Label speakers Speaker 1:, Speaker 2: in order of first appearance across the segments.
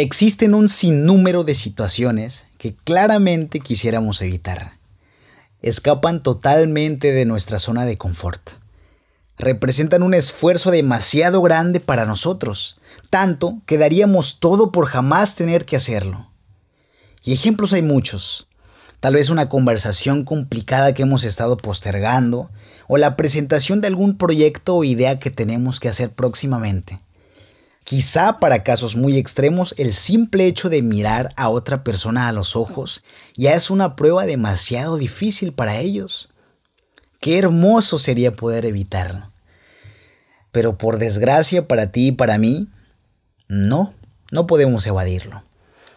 Speaker 1: Existen un sinnúmero de situaciones que claramente quisiéramos evitar. Escapan totalmente de nuestra zona de confort. Representan un esfuerzo demasiado grande para nosotros, tanto que daríamos todo por jamás tener que hacerlo. Y ejemplos hay muchos. Tal vez una conversación complicada que hemos estado postergando, o la presentación de algún proyecto o idea que tenemos que hacer próximamente. Quizá para casos muy extremos el simple hecho de mirar a otra persona a los ojos ya es una prueba demasiado difícil para ellos. Qué hermoso sería poder evitarlo. Pero por desgracia para ti y para mí, no, no podemos evadirlo.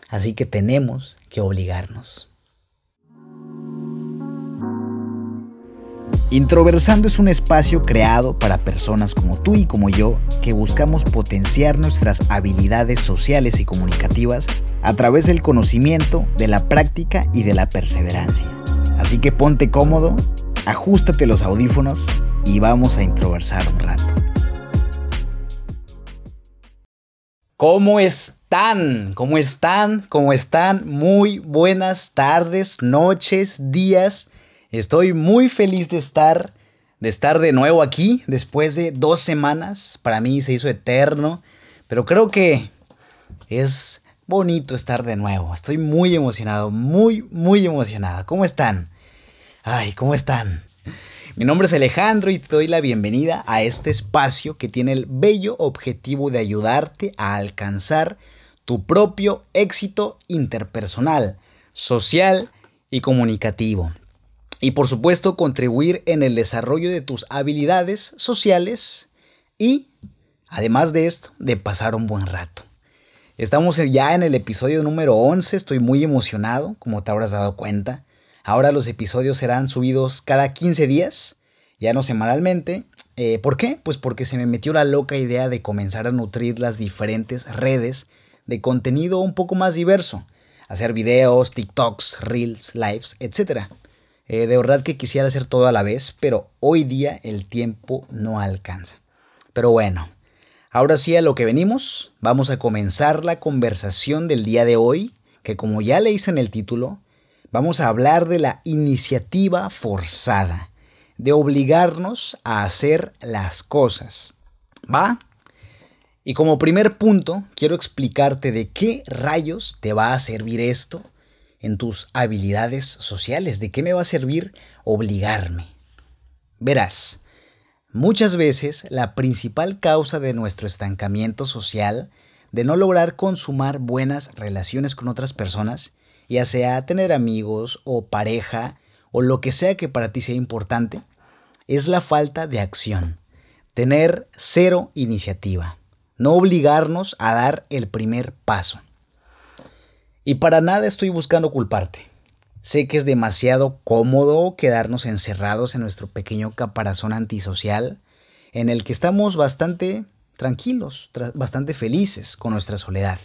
Speaker 1: Así que tenemos que obligarnos. Introversando es un espacio creado para personas como tú y como yo que buscamos potenciar nuestras habilidades sociales y comunicativas a través del conocimiento, de la práctica y de la perseverancia. Así que ponte cómodo, ajustate los audífonos y vamos a introversar un rato. ¿Cómo están? ¿Cómo están? ¿Cómo están? Muy buenas tardes, noches, días Estoy muy feliz de estar, de estar de nuevo aquí después de dos semanas. Para mí se hizo eterno, pero creo que es bonito estar de nuevo. Estoy muy emocionado, muy, muy emocionada. ¿Cómo están? Ay, ¿cómo están? Mi nombre es Alejandro y te doy la bienvenida a este espacio que tiene el bello objetivo de ayudarte a alcanzar tu propio éxito interpersonal, social y comunicativo y por supuesto contribuir en el desarrollo de tus habilidades sociales y, además de esto, de pasar un buen rato. Estamos ya en el episodio número 11, estoy muy emocionado, como te habrás dado cuenta. Ahora los episodios serán subidos cada 15 días, ya no semanalmente. Eh, ¿Por qué? Pues porque se me metió la loca idea de comenzar a nutrir las diferentes redes de contenido un poco más diverso. Hacer videos, TikToks, Reels, Lives, etc. Eh, de verdad que quisiera hacer todo a la vez, pero hoy día el tiempo no alcanza. Pero bueno, ahora sí a lo que venimos, vamos a comenzar la conversación del día de hoy, que como ya leíste en el título, vamos a hablar de la iniciativa forzada, de obligarnos a hacer las cosas. ¿Va? Y como primer punto, quiero explicarte de qué rayos te va a servir esto en tus habilidades sociales. ¿De qué me va a servir obligarme? Verás, muchas veces la principal causa de nuestro estancamiento social, de no lograr consumar buenas relaciones con otras personas, ya sea tener amigos o pareja o lo que sea que para ti sea importante, es la falta de acción, tener cero iniciativa, no obligarnos a dar el primer paso. Y para nada estoy buscando culparte. Sé que es demasiado cómodo quedarnos encerrados en nuestro pequeño caparazón antisocial, en el que estamos bastante tranquilos, bastante felices con nuestra soledad.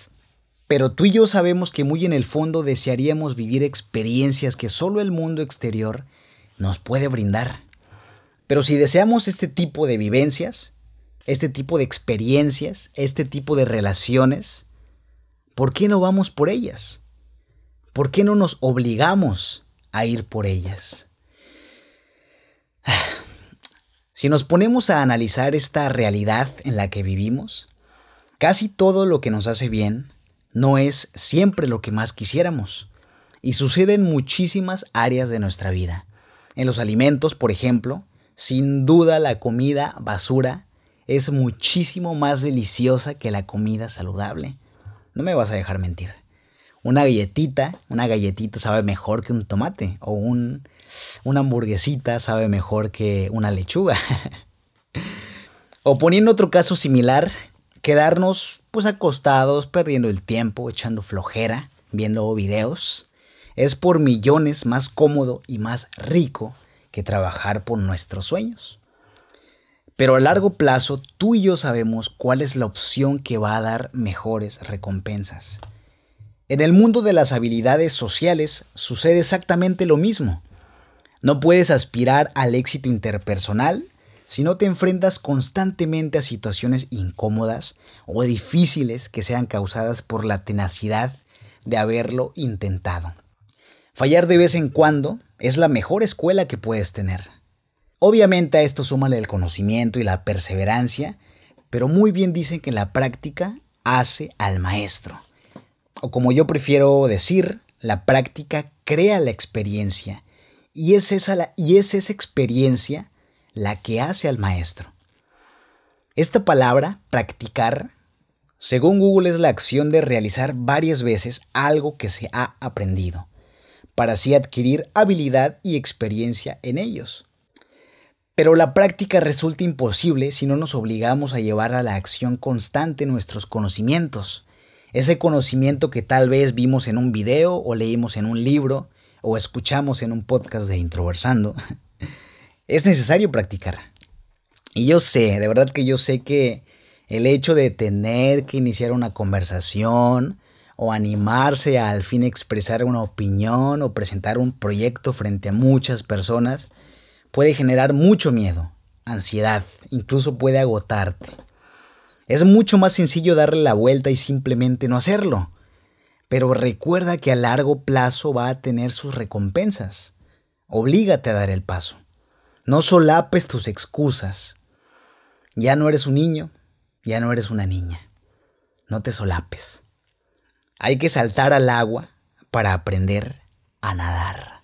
Speaker 1: Pero tú y yo sabemos que muy en el fondo desearíamos vivir experiencias que solo el mundo exterior nos puede brindar. Pero si deseamos este tipo de vivencias, este tipo de experiencias, este tipo de relaciones, ¿por qué no vamos por ellas? ¿Por qué no nos obligamos a ir por ellas? Si nos ponemos a analizar esta realidad en la que vivimos, casi todo lo que nos hace bien no es siempre lo que más quisiéramos. Y sucede en muchísimas áreas de nuestra vida. En los alimentos, por ejemplo, sin duda la comida basura es muchísimo más deliciosa que la comida saludable. No me vas a dejar mentir. Una galletita, una galletita sabe mejor que un tomate. O un, una hamburguesita sabe mejor que una lechuga. o poniendo otro caso similar, quedarnos pues acostados, perdiendo el tiempo, echando flojera, viendo videos, es por millones más cómodo y más rico que trabajar por nuestros sueños. Pero a largo plazo, tú y yo sabemos cuál es la opción que va a dar mejores recompensas. En el mundo de las habilidades sociales sucede exactamente lo mismo. No puedes aspirar al éxito interpersonal si no te enfrentas constantemente a situaciones incómodas o difíciles que sean causadas por la tenacidad de haberlo intentado. Fallar de vez en cuando es la mejor escuela que puedes tener. Obviamente a esto súmale el conocimiento y la perseverancia, pero muy bien dicen que la práctica hace al maestro. O como yo prefiero decir, la práctica crea la experiencia. Y es esa, y es esa experiencia la que hace al maestro. Esta palabra, practicar, según Google es la acción de realizar varias veces algo que se ha aprendido, para así adquirir habilidad y experiencia en ellos. Pero la práctica resulta imposible si no nos obligamos a llevar a la acción constante nuestros conocimientos. Ese conocimiento que tal vez vimos en un video o leímos en un libro o escuchamos en un podcast de Introversando. es necesario practicar. Y yo sé, de verdad que yo sé que el hecho de tener que iniciar una conversación o animarse a al fin expresar una opinión o presentar un proyecto frente a muchas personas puede generar mucho miedo, ansiedad, incluso puede agotarte. Es mucho más sencillo darle la vuelta y simplemente no hacerlo. Pero recuerda que a largo plazo va a tener sus recompensas. Oblígate a dar el paso. No solapes tus excusas. Ya no eres un niño, ya no eres una niña. No te solapes. Hay que saltar al agua para aprender a nadar.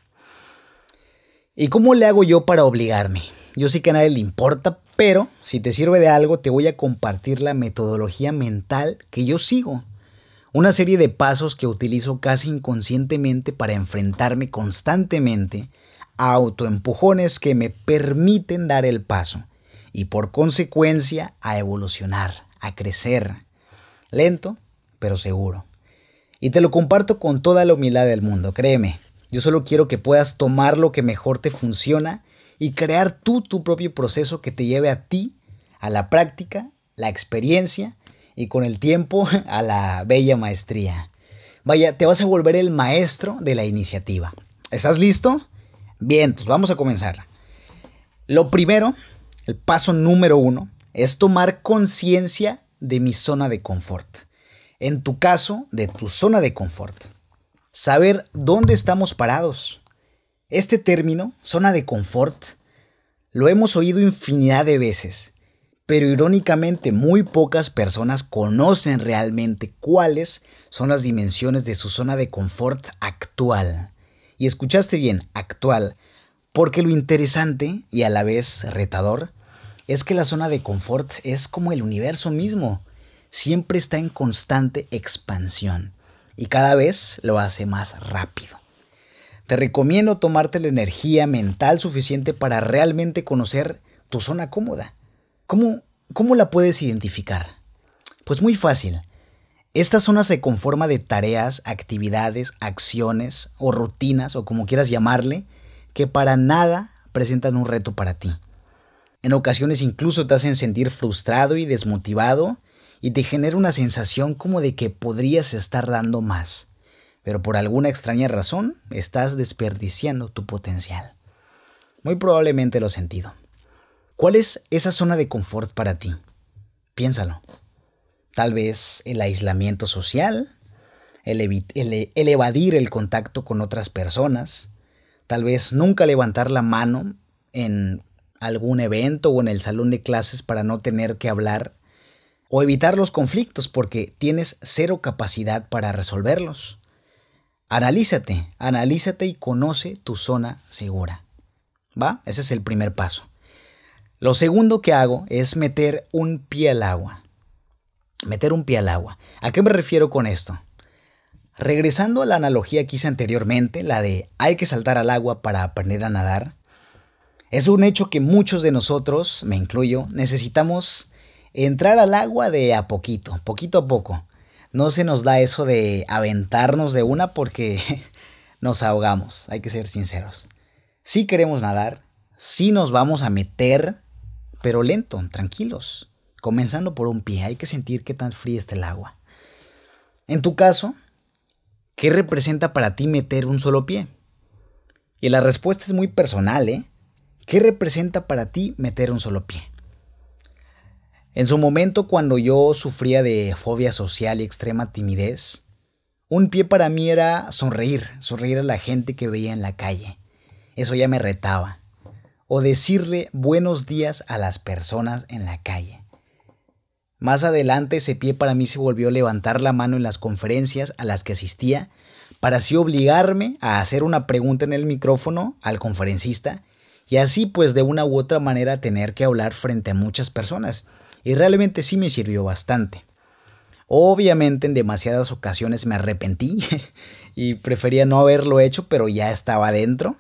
Speaker 1: ¿Y cómo le hago yo para obligarme? Yo sé que a nadie le importa, pero si te sirve de algo te voy a compartir la metodología mental que yo sigo. Una serie de pasos que utilizo casi inconscientemente para enfrentarme constantemente autoempujones que me permiten dar el paso y por consecuencia a evolucionar, a crecer. Lento, pero seguro. Y te lo comparto con toda la humildad del mundo, créeme. Yo solo quiero que puedas tomar lo que mejor te funciona y crear tú tu propio proceso que te lleve a ti, a la práctica, la experiencia y con el tiempo a la bella maestría. Vaya, te vas a volver el maestro de la iniciativa. ¿Estás listo? Bien, pues vamos a comenzar. Lo primero, el paso número uno, es tomar conciencia de mi zona de confort. En tu caso, de tu zona de confort. Saber dónde estamos parados. Este término, zona de confort, lo hemos oído infinidad de veces, pero irónicamente muy pocas personas conocen realmente cuáles son las dimensiones de su zona de confort actual. Y escuchaste bien, actual, porque lo interesante y a la vez retador es que la zona de confort es como el universo mismo, siempre está en constante expansión y cada vez lo hace más rápido. Te recomiendo tomarte la energía mental suficiente para realmente conocer tu zona cómoda. ¿Cómo, cómo la puedes identificar? Pues muy fácil. Esta zona se conforma de tareas, actividades, acciones o rutinas o como quieras llamarle, que para nada presentan un reto para ti. En ocasiones incluso te hacen sentir frustrado y desmotivado y te genera una sensación como de que podrías estar dando más, pero por alguna extraña razón estás desperdiciando tu potencial. Muy probablemente lo sentido. ¿Cuál es esa zona de confort para ti? Piénsalo. Tal vez el aislamiento social, el, evadir el contacto con otras personas, tal vez nunca levantar la mano en algún evento o en el salón de clases para no tener que hablar o evitar los conflictos porque tienes cero capacidad para resolverlos. Analízate, analízate y conoce tu zona segura. ¿Va? Ese es el primer paso. Lo segundo que hago es meter un pie al agua meter un pie al agua. ¿A qué me refiero con esto? Regresando a la analogía que hice anteriormente, la de hay que saltar al agua para aprender a nadar, es un hecho que muchos de nosotros, me incluyo, necesitamos entrar al agua de a poquito, poquito a poco. No se nos da eso de aventarnos de una porque nos ahogamos, hay que ser sinceros. Si queremos nadar, sí nos vamos a meter, pero lento, tranquilos comenzando por un pie. Hay que sentir qué tan fría está el agua. En tu caso, ¿qué representa para ti meter un solo pie? Y la respuesta es muy personal, ¿eh? ¿Qué representa para ti meter un solo pie? En su momento, cuando yo sufría de fobia social y extrema timidez, un pie para mí era sonreír, sonreír a la gente que veía en la calle. Eso ya me retaba. O decirle buenos días a las personas en la calle. Más adelante ese pie para mí se volvió a levantar la mano en las conferencias a las que asistía para así obligarme a hacer una pregunta en el micrófono al conferencista y así pues de una u otra manera tener que hablar frente a muchas personas. Y realmente sí me sirvió bastante. Obviamente en demasiadas ocasiones me arrepentí y prefería no haberlo hecho, pero ya estaba adentro.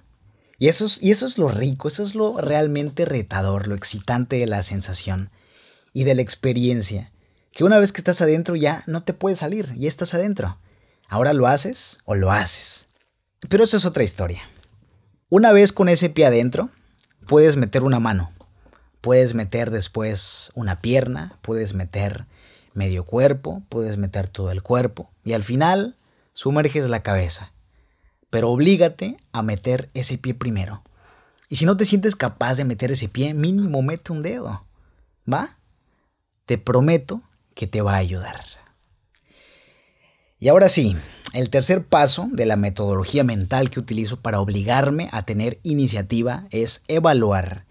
Speaker 1: Y eso, es, y eso es lo rico, eso es lo realmente retador, lo excitante de la sensación y de la experiencia. Que una vez que estás adentro ya no te puedes salir, ya estás adentro. Ahora lo haces o lo haces. Pero eso es otra historia. Una vez con ese pie adentro, puedes meter una mano, puedes meter después una pierna, puedes meter medio cuerpo, puedes meter todo el cuerpo y al final sumerges la cabeza. Pero oblígate a meter ese pie primero. Y si no te sientes capaz de meter ese pie, mínimo mete un dedo. ¿Va? Te prometo que te va a ayudar. Y ahora sí, el tercer paso de la metodología mental que utilizo para obligarme a tener iniciativa es evaluar.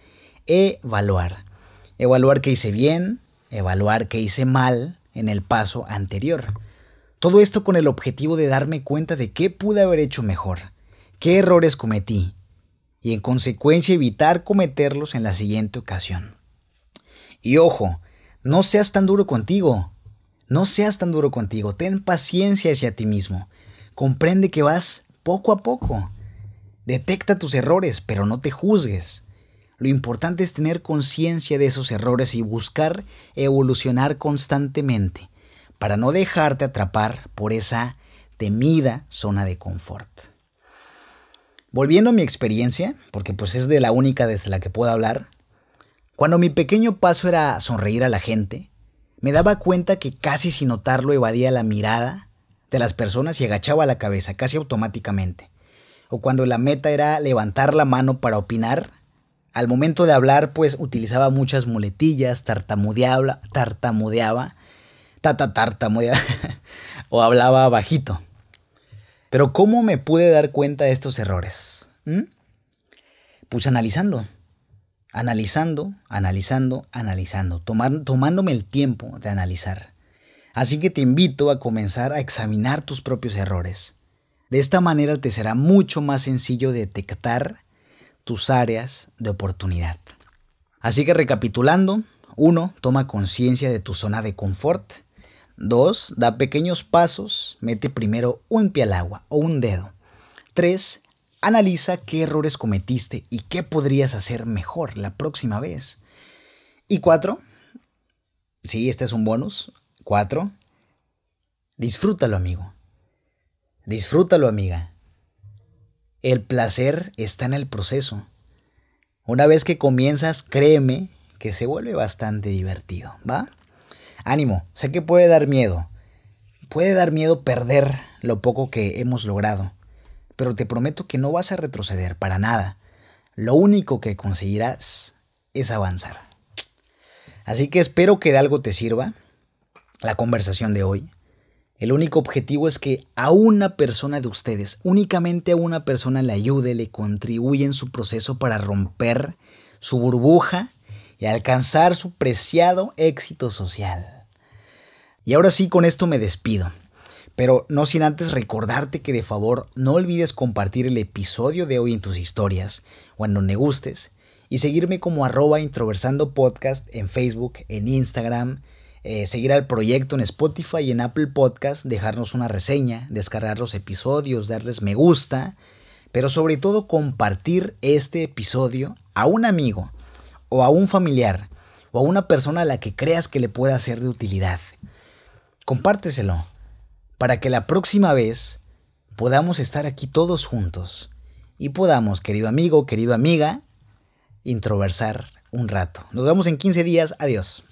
Speaker 1: Evaluar. Evaluar qué hice bien, evaluar qué hice mal en el paso anterior. Todo esto con el objetivo de darme cuenta de qué pude haber hecho mejor, qué errores cometí, y en consecuencia evitar cometerlos en la siguiente ocasión. Y ojo, no seas tan duro contigo, no seas tan duro contigo, ten paciencia hacia ti mismo. Comprende que vas poco a poco. Detecta tus errores, pero no te juzgues. Lo importante es tener conciencia de esos errores y buscar evolucionar constantemente para no dejarte atrapar por esa temida zona de confort. Volviendo a mi experiencia, porque pues es de la única desde la que puedo hablar, cuando mi pequeño paso era sonreír a la gente, me daba cuenta que casi sin notarlo evadía la mirada de las personas y agachaba la cabeza casi automáticamente. O cuando la meta era levantar la mano para opinar, al momento de hablar pues utilizaba muchas muletillas, tartamudeaba, tartamudeaba, tata tartamudeaba, o hablaba bajito. Pero ¿cómo me pude dar cuenta de estos errores? ¿Mm? Pues analizando analizando, analizando, analizando, tomándome el tiempo de analizar. Así que te invito a comenzar a examinar tus propios errores. De esta manera te será mucho más sencillo detectar tus áreas de oportunidad. Así que recapitulando, 1. Toma conciencia de tu zona de confort. 2. Da pequeños pasos, mete primero un pie al agua o un dedo. 3. Analiza qué errores cometiste y qué podrías hacer mejor la próxima vez. Y cuatro, sí, este es un bonus. Cuatro, disfrútalo, amigo. Disfrútalo, amiga. El placer está en el proceso. Una vez que comienzas, créeme que se vuelve bastante divertido, ¿va? Ánimo, sé que puede dar miedo. Puede dar miedo perder lo poco que hemos logrado pero te prometo que no vas a retroceder para nada. Lo único que conseguirás es avanzar. Así que espero que de algo te sirva la conversación de hoy. El único objetivo es que a una persona de ustedes, únicamente a una persona le ayude, le contribuya en su proceso para romper su burbuja y alcanzar su preciado éxito social. Y ahora sí, con esto me despido. Pero no sin antes recordarte que de favor no olvides compartir el episodio de hoy en tus historias o en donde gustes y seguirme como arroba introversando podcast en Facebook, en Instagram, eh, seguir al proyecto en Spotify y en Apple Podcast, dejarnos una reseña, descargar los episodios, darles me gusta, pero sobre todo compartir este episodio a un amigo o a un familiar o a una persona a la que creas que le pueda ser de utilidad. Compárteselo para que la próxima vez podamos estar aquí todos juntos y podamos, querido amigo, querido amiga, introversar un rato. Nos vemos en 15 días. Adiós.